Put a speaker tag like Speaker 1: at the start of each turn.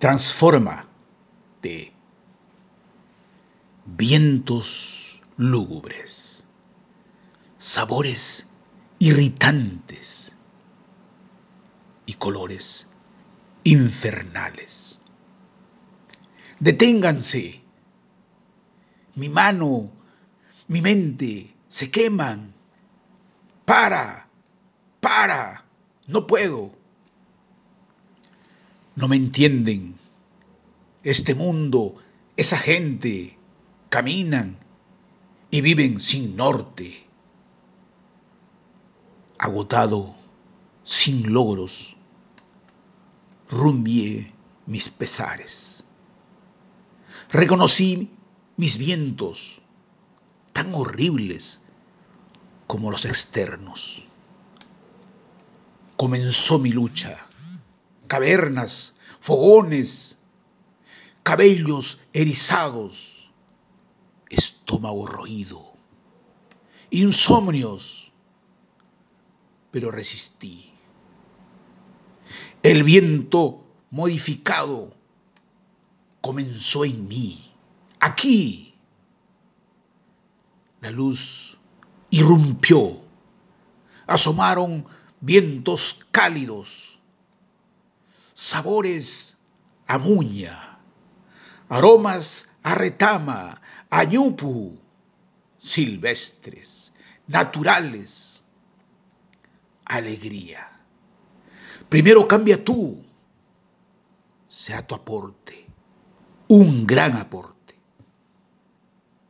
Speaker 1: transforma de vientos lúgubres, sabores irritantes y colores infernales. Deténganse. Mi mano, mi mente se queman. Para, para, no puedo. No me entienden. Este mundo, esa gente, caminan y viven sin norte. Agotado, sin logros, rumbié mis pesares. Reconocí mis vientos, tan horribles como los externos. Comenzó mi lucha, cavernas, fogones, cabellos erizados, estómago roído, insomnios, pero resistí. El viento modificado comenzó en mí, aquí. La luz irrumpió, asomaron vientos cálidos, sabores a muña, aromas a retama, a ñupu, silvestres, naturales, alegría. Primero cambia tú, sea tu aporte, un gran aporte.